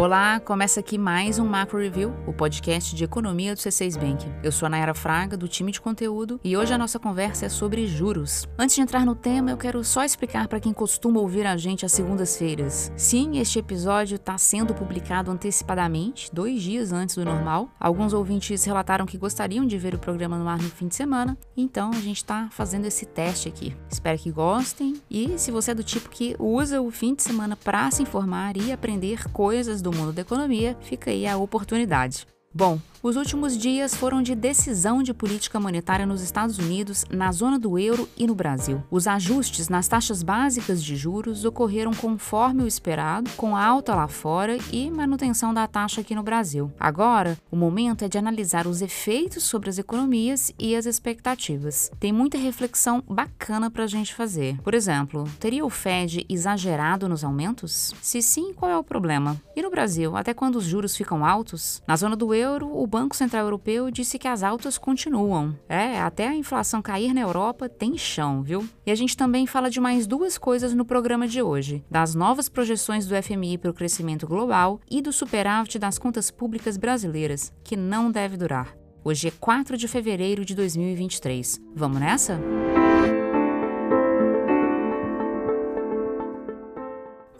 Olá, começa aqui mais um Macro Review, o podcast de economia do C6 Bank. Eu sou a Nayara Fraga, do time de conteúdo, e hoje a nossa conversa é sobre juros. Antes de entrar no tema, eu quero só explicar para quem costuma ouvir a gente às segundas-feiras. Sim, este episódio está sendo publicado antecipadamente, dois dias antes do normal. Alguns ouvintes relataram que gostariam de ver o programa no ar no fim de semana, então a gente está fazendo esse teste aqui. Espero que gostem e se você é do tipo que usa o fim de semana para se informar e aprender coisas do do mundo da economia, fica aí a oportunidade. Bom, os últimos dias foram de decisão de política monetária nos Estados Unidos, na zona do euro e no Brasil. Os ajustes nas taxas básicas de juros ocorreram conforme o esperado, com alta lá fora e manutenção da taxa aqui no Brasil. Agora, o momento é de analisar os efeitos sobre as economias e as expectativas. Tem muita reflexão bacana para a gente fazer. Por exemplo, teria o Fed exagerado nos aumentos? Se sim, qual é o problema? E no Brasil, até quando os juros ficam altos? Na zona do euro, o Banco Central Europeu disse que as altas continuam. É, até a inflação cair na Europa tem chão, viu? E a gente também fala de mais duas coisas no programa de hoje: das novas projeções do FMI para o crescimento global e do superávit das contas públicas brasileiras, que não deve durar. Hoje é 4 de fevereiro de 2023. Vamos nessa?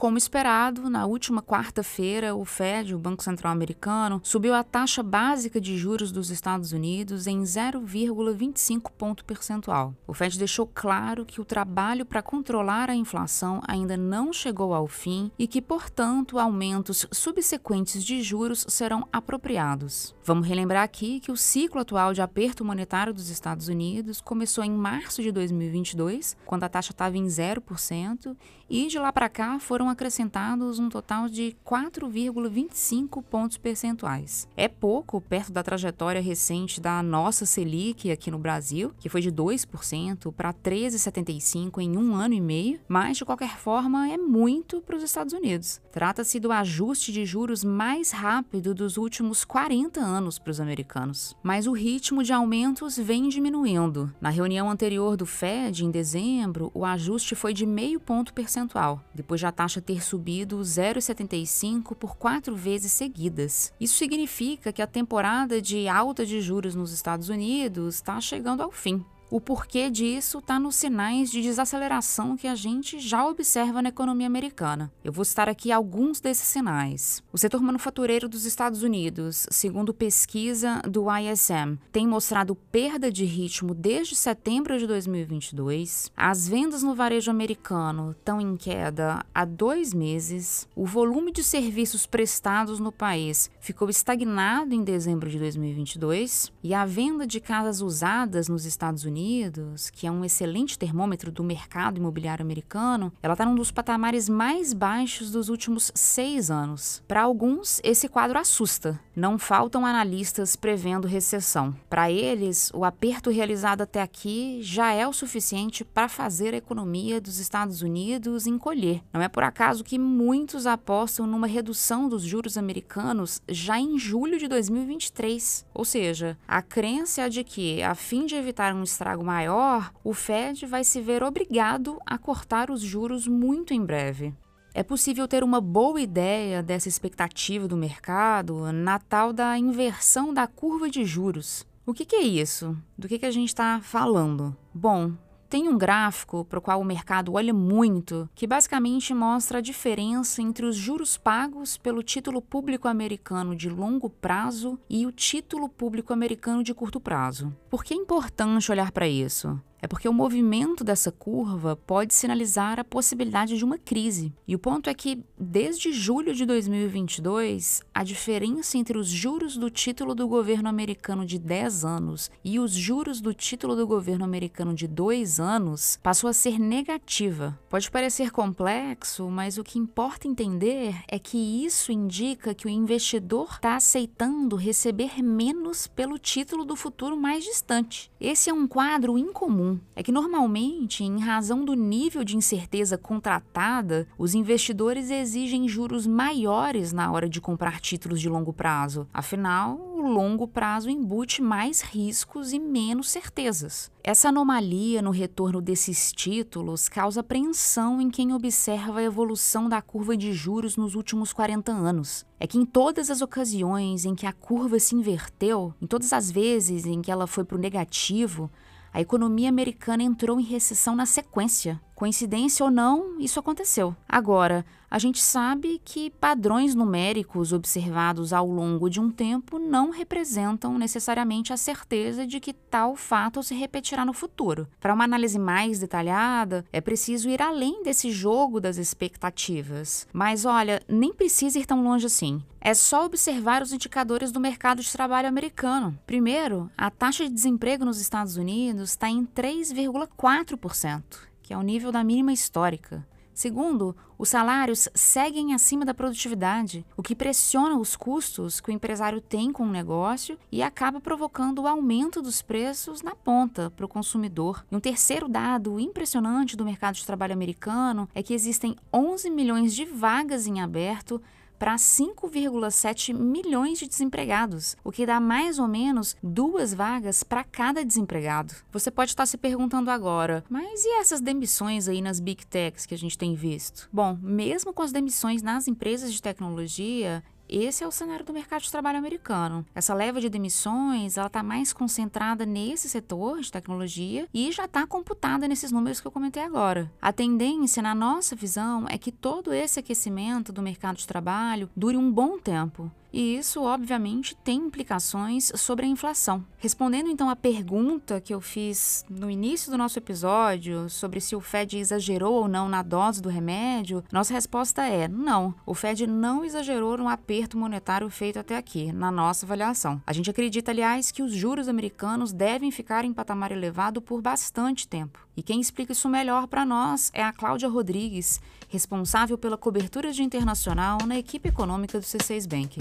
Como esperado, na última quarta-feira, o Fed, o Banco Central Americano, subiu a taxa básica de juros dos Estados Unidos em 0,25 ponto percentual. O Fed deixou claro que o trabalho para controlar a inflação ainda não chegou ao fim e que, portanto, aumentos subsequentes de juros serão apropriados. Vamos relembrar aqui que o ciclo atual de aperto monetário dos Estados Unidos começou em março de 2022, quando a taxa estava em 0%, e de lá para cá foram acrescentados um total de 4,25 pontos percentuais. É pouco perto da trajetória recente da nossa Selic aqui no Brasil, que foi de 2% para 13,75% em um ano e meio, mas de qualquer forma é muito para os Estados Unidos. Trata-se do ajuste de juros mais rápido dos últimos 40 anos para os americanos. Mas o ritmo de aumentos vem diminuindo. Na reunião anterior do Fed, em dezembro, o ajuste foi de meio ponto percentual, depois da taxa ter subido 0,75 por quatro vezes seguidas. Isso significa que a temporada de alta de juros nos Estados Unidos está chegando ao fim. O porquê disso está nos sinais de desaceleração que a gente já observa na economia americana. Eu vou citar aqui alguns desses sinais. O setor manufatureiro dos Estados Unidos, segundo pesquisa do ISM, tem mostrado perda de ritmo desde setembro de 2022. As vendas no varejo americano estão em queda há dois meses. O volume de serviços prestados no país ficou estagnado em dezembro de 2022 e a venda de casas usadas nos Estados Unidos Unidos, que é um excelente termômetro do mercado imobiliário americano, ela está num dos patamares mais baixos dos últimos seis anos. Para alguns, esse quadro assusta. Não faltam analistas prevendo recessão. Para eles, o aperto realizado até aqui já é o suficiente para fazer a economia dos Estados Unidos encolher. Não é por acaso que muitos apostam numa redução dos juros americanos já em julho de 2023. Ou seja, a crença é de que, a fim de evitar um estrago estrago maior, o Fed vai se ver obrigado a cortar os juros muito em breve. É possível ter uma boa ideia dessa expectativa do mercado na tal da inversão da curva de juros. O que, que é isso? Do que, que a gente está falando? Bom, tem um gráfico para o qual o mercado olha muito, que basicamente mostra a diferença entre os juros pagos pelo título público americano de longo prazo e o título público americano de curto prazo. Por que é importante olhar para isso? É porque o movimento dessa curva pode sinalizar a possibilidade de uma crise. E o ponto é que, desde julho de 2022, a diferença entre os juros do título do governo americano de 10 anos e os juros do título do governo americano de 2 anos passou a ser negativa. Pode parecer complexo, mas o que importa entender é que isso indica que o investidor está aceitando receber menos pelo título do futuro mais distante. Esse é um quadro incomum comum. É que normalmente, em razão do nível de incerteza contratada, os investidores exigem juros maiores na hora de comprar títulos de longo prazo. Afinal, o longo prazo embute mais riscos e menos certezas. Essa anomalia no retorno desses títulos causa apreensão em quem observa a evolução da curva de juros nos últimos 40 anos. É que em todas as ocasiões em que a curva se inverteu, em todas as vezes em que ela foi para o negativo, a economia americana entrou em recessão na sequência. Coincidência ou não, isso aconteceu. Agora, a gente sabe que padrões numéricos observados ao longo de um tempo não representam necessariamente a certeza de que tal fato se repetirá no futuro. Para uma análise mais detalhada, é preciso ir além desse jogo das expectativas. Mas olha, nem precisa ir tão longe assim. É só observar os indicadores do mercado de trabalho americano. Primeiro, a taxa de desemprego nos Estados Unidos está em 3,4%, que é o nível da mínima histórica. Segundo, os salários seguem acima da produtividade, o que pressiona os custos que o empresário tem com o negócio e acaba provocando o aumento dos preços na ponta para o consumidor. E um terceiro dado impressionante do mercado de trabalho americano é que existem 11 milhões de vagas em aberto para 5,7 milhões de desempregados, o que dá mais ou menos duas vagas para cada desempregado. Você pode estar se perguntando agora, mas e essas demissões aí nas big techs que a gente tem visto? Bom, mesmo com as demissões nas empresas de tecnologia, esse é o cenário do mercado de trabalho americano. Essa leva de demissões, ela está mais concentrada nesse setor de tecnologia e já está computada nesses números que eu comentei agora. A tendência, na nossa visão, é que todo esse aquecimento do mercado de trabalho dure um bom tempo e isso, obviamente, tem implicações sobre a inflação. Respondendo então à pergunta que eu fiz no início do nosso episódio sobre se o Fed exagerou ou não na dose do remédio, nossa resposta é não. O Fed não exagerou no aperto monetário feito até aqui, na nossa avaliação. A gente acredita, aliás, que os juros americanos devem ficar em patamar elevado por bastante tempo. E quem explica isso melhor para nós é a Cláudia Rodrigues, responsável pela cobertura de internacional na equipe econômica do C6 Bank.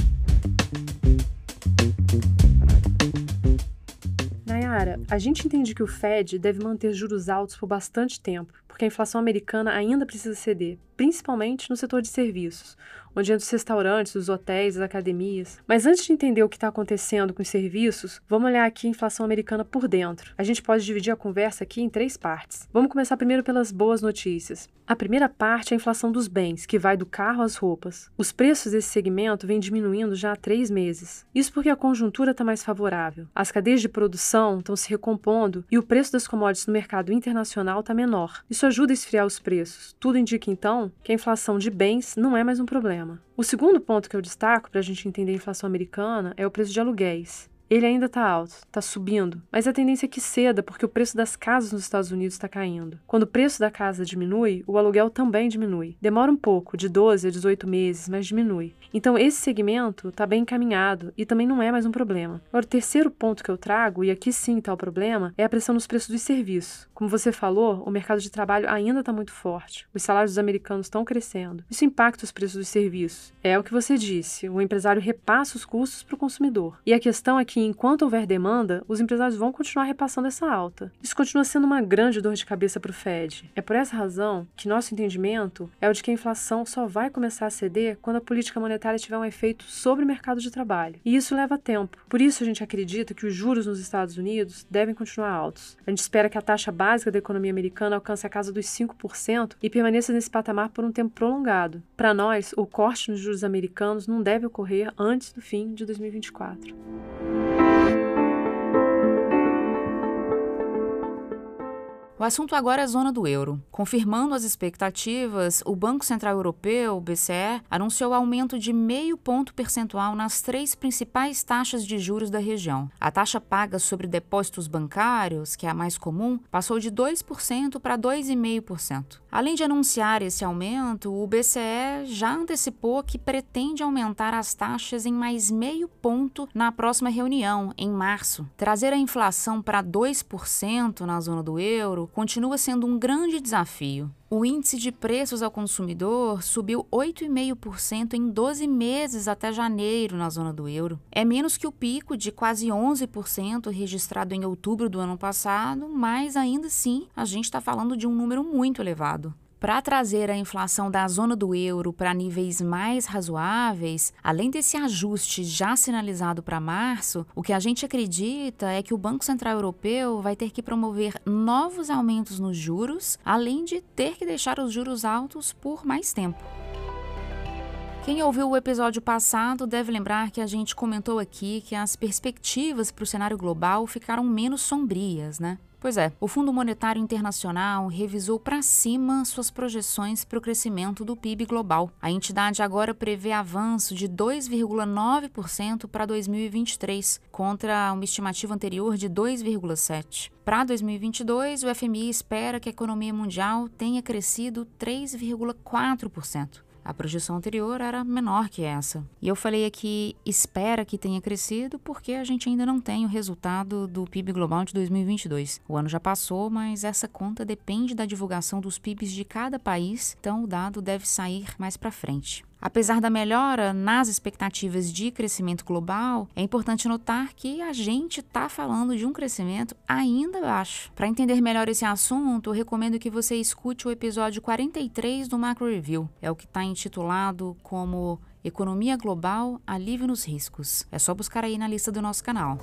Nayara, a gente entende que o Fed deve manter juros altos por bastante tempo, porque a inflação americana ainda precisa ceder, principalmente no setor de serviços, onde entra os restaurantes, os hotéis, as academias. Mas antes de entender o que está acontecendo com os serviços, vamos olhar aqui a inflação americana por dentro. A gente pode dividir a conversa aqui em três partes. Vamos começar primeiro pelas boas notícias. A primeira parte é a inflação dos bens, que vai do carro às roupas. Os preços desse segmento vêm diminuindo já há três meses. Isso porque a conjuntura está mais favorável. As cadeias de produção estão se recompondo e o preço das commodities no mercado internacional está menor. Isso ajuda a esfriar os preços. Tudo indica, então, que a inflação de bens não é mais um problema. O segundo ponto que eu destaco para a gente entender a inflação americana é o preço de aluguéis. Ele ainda está alto, está subindo, mas a tendência é que ceda porque o preço das casas nos Estados Unidos está caindo. Quando o preço da casa diminui, o aluguel também diminui. Demora um pouco, de 12 a 18 meses, mas diminui. Então esse segmento está bem encaminhado e também não é mais um problema. Agora, o terceiro ponto que eu trago, e aqui sim está o problema, é a pressão nos preços dos serviços. Como você falou, o mercado de trabalho ainda está muito forte. Os salários dos americanos estão crescendo. Isso impacta os preços dos serviços. É o que você disse, o empresário repassa os custos para o consumidor. E a questão é que que enquanto houver demanda, os empresários vão continuar repassando essa alta. Isso continua sendo uma grande dor de cabeça para o Fed. É por essa razão que nosso entendimento é o de que a inflação só vai começar a ceder quando a política monetária tiver um efeito sobre o mercado de trabalho. E isso leva tempo. Por isso a gente acredita que os juros nos Estados Unidos devem continuar altos. A gente espera que a taxa básica da economia americana alcance a casa dos 5% e permaneça nesse patamar por um tempo prolongado. Para nós, o corte nos juros americanos não deve ocorrer antes do fim de 2024. O assunto agora é a zona do euro. Confirmando as expectativas, o Banco Central Europeu, BCE, anunciou aumento de meio ponto percentual nas três principais taxas de juros da região. A taxa paga sobre depósitos bancários, que é a mais comum, passou de 2% para 2,5%. Além de anunciar esse aumento, o BCE já antecipou que pretende aumentar as taxas em mais meio ponto na próxima reunião, em março. Trazer a inflação para 2% na zona do euro continua sendo um grande desafio. O índice de preços ao consumidor subiu 8,5% em 12 meses até janeiro na zona do euro. É menos que o pico de quase 11% registrado em outubro do ano passado, mas ainda assim a gente está falando de um número muito elevado. Para trazer a inflação da zona do euro para níveis mais razoáveis, além desse ajuste já sinalizado para março, o que a gente acredita é que o Banco Central Europeu vai ter que promover novos aumentos nos juros, além de ter que deixar os juros altos por mais tempo. Quem ouviu o episódio passado deve lembrar que a gente comentou aqui que as perspectivas para o cenário global ficaram menos sombrias, né? Pois é, o Fundo Monetário Internacional revisou para cima suas projeções para o crescimento do PIB global. A entidade agora prevê avanço de 2,9% para 2023, contra uma estimativa anterior de 2,7%. Para 2022, o FMI espera que a economia mundial tenha crescido 3,4%. A projeção anterior era menor que essa. E eu falei aqui, espera que tenha crescido, porque a gente ainda não tem o resultado do PIB global de 2022. O ano já passou, mas essa conta depende da divulgação dos PIBs de cada país, então o dado deve sair mais para frente. Apesar da melhora nas expectativas de crescimento global, é importante notar que a gente está falando de um crescimento ainda baixo. Para entender melhor esse assunto, recomendo que você escute o episódio 43 do Macro Review. É o que está intitulado como Economia Global, Alívio nos Riscos. É só buscar aí na lista do nosso canal.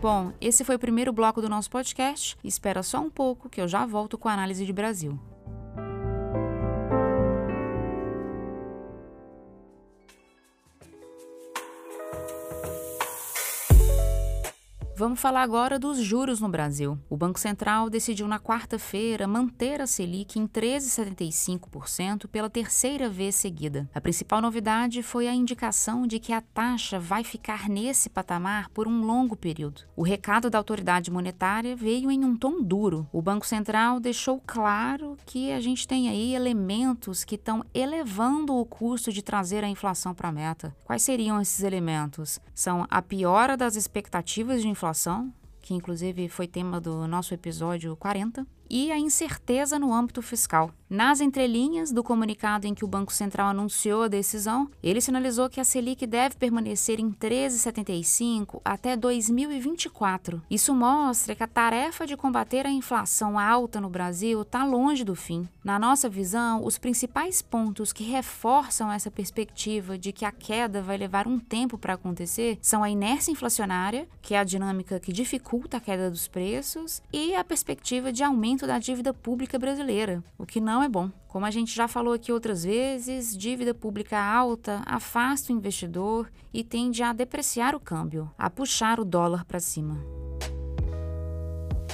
Bom, esse foi o primeiro bloco do nosso podcast. Espera só um pouco que eu já volto com a análise de Brasil. Vamos falar agora dos juros no Brasil. O Banco Central decidiu na quarta-feira manter a Selic em 13,75% pela terceira vez seguida. A principal novidade foi a indicação de que a taxa vai ficar nesse patamar por um longo período. O recado da autoridade monetária veio em um tom duro. O Banco Central deixou claro que a gente tem aí elementos que estão elevando o custo de trazer a inflação para a meta. Quais seriam esses elementos? São a piora das expectativas de inflação inflação, que inclusive foi tema do nosso episódio 40, e a incerteza no âmbito fiscal. Nas entrelinhas do comunicado em que o Banco Central anunciou a decisão, ele sinalizou que a Selic deve permanecer em 13,75 até 2024. Isso mostra que a tarefa de combater a inflação alta no Brasil está longe do fim. Na nossa visão, os principais pontos que reforçam essa perspectiva de que a queda vai levar um tempo para acontecer são a inércia inflacionária, que é a dinâmica que dificulta a queda dos preços, e a perspectiva de aumento da dívida pública brasileira, o que não é bom. Como a gente já falou aqui outras vezes, dívida pública alta afasta o investidor e tende a depreciar o câmbio, a puxar o dólar para cima.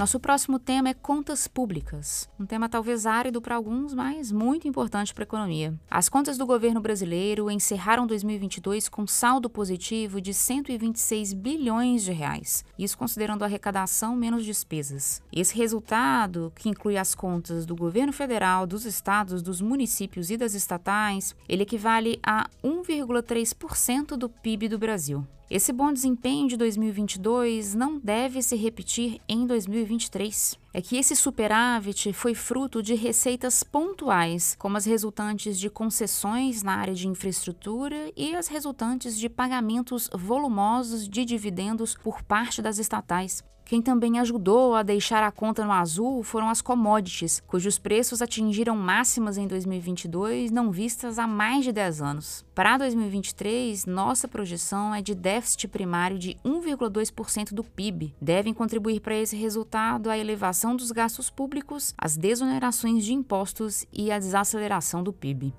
Nosso próximo tema é contas públicas, um tema talvez árido para alguns, mas muito importante para a economia. As contas do governo brasileiro encerraram 2022 com saldo positivo de 126 bilhões de reais, isso considerando arrecadação menos despesas. Esse resultado, que inclui as contas do governo federal, dos estados, dos municípios e das estatais, ele equivale a 1,3% do PIB do Brasil. Esse bom desempenho de 2022 não deve se repetir em 2023. É que esse superávit foi fruto de receitas pontuais, como as resultantes de concessões na área de infraestrutura e as resultantes de pagamentos volumosos de dividendos por parte das estatais. Quem também ajudou a deixar a conta no azul foram as commodities, cujos preços atingiram máximas em 2022 não vistas há mais de 10 anos. Para 2023, nossa projeção é de déficit primário de 1,2% do PIB. Devem contribuir para esse resultado a elevação dos gastos públicos, as desonerações de impostos e a desaceleração do PIB.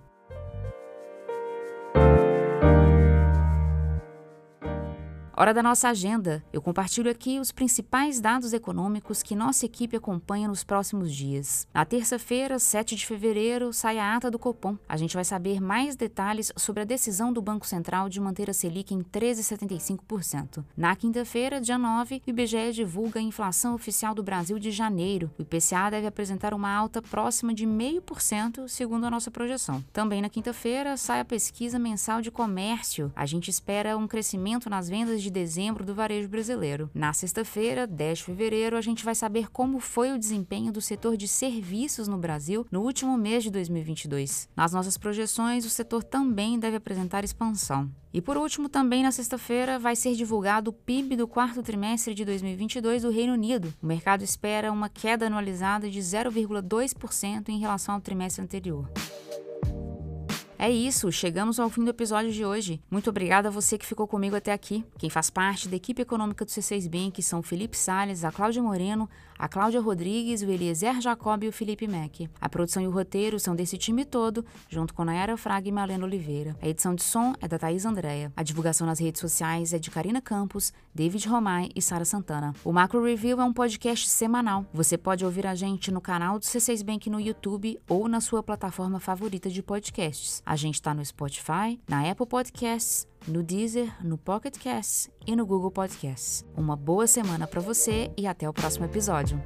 Hora da nossa agenda. Eu compartilho aqui os principais dados econômicos que nossa equipe acompanha nos próximos dias. Na terça-feira, 7 de fevereiro, sai a ata do Copom. A gente vai saber mais detalhes sobre a decisão do Banco Central de manter a Selic em 13,75%. Na quinta-feira, dia 9, o IBGE divulga a inflação oficial do Brasil de janeiro. O IPCA deve apresentar uma alta próxima de 0,5%, segundo a nossa projeção. Também na quinta-feira, sai a pesquisa mensal de comércio. A gente espera um crescimento nas vendas de dezembro do varejo brasileiro. Na sexta-feira, 10 de fevereiro, a gente vai saber como foi o desempenho do setor de serviços no Brasil no último mês de 2022. Nas nossas projeções, o setor também deve apresentar expansão. E por último, também na sexta-feira, vai ser divulgado o PIB do quarto trimestre de 2022 do Reino Unido. O mercado espera uma queda anualizada de 0,2% em relação ao trimestre anterior. É isso, chegamos ao fim do episódio de hoje. Muito obrigada a você que ficou comigo até aqui. Quem faz parte da equipe econômica do C6 Bank são Felipe Sales, a Cláudia Moreno, a Cláudia Rodrigues, o Eliezer Jacob e o Felipe Mack. A produção e o roteiro são desse time todo, junto com Nayara Fraga e Malena Oliveira. A edição de som é da Thaís Andréa. A divulgação nas redes sociais é de Karina Campos, David Romai e Sara Santana. O Macro Review é um podcast semanal. Você pode ouvir a gente no canal do C6 Bank no YouTube ou na sua plataforma favorita de podcasts. A gente está no Spotify, na Apple Podcasts, no Deezer, no Pocket Casts e no Google Podcasts. Uma boa semana para você e até o próximo episódio.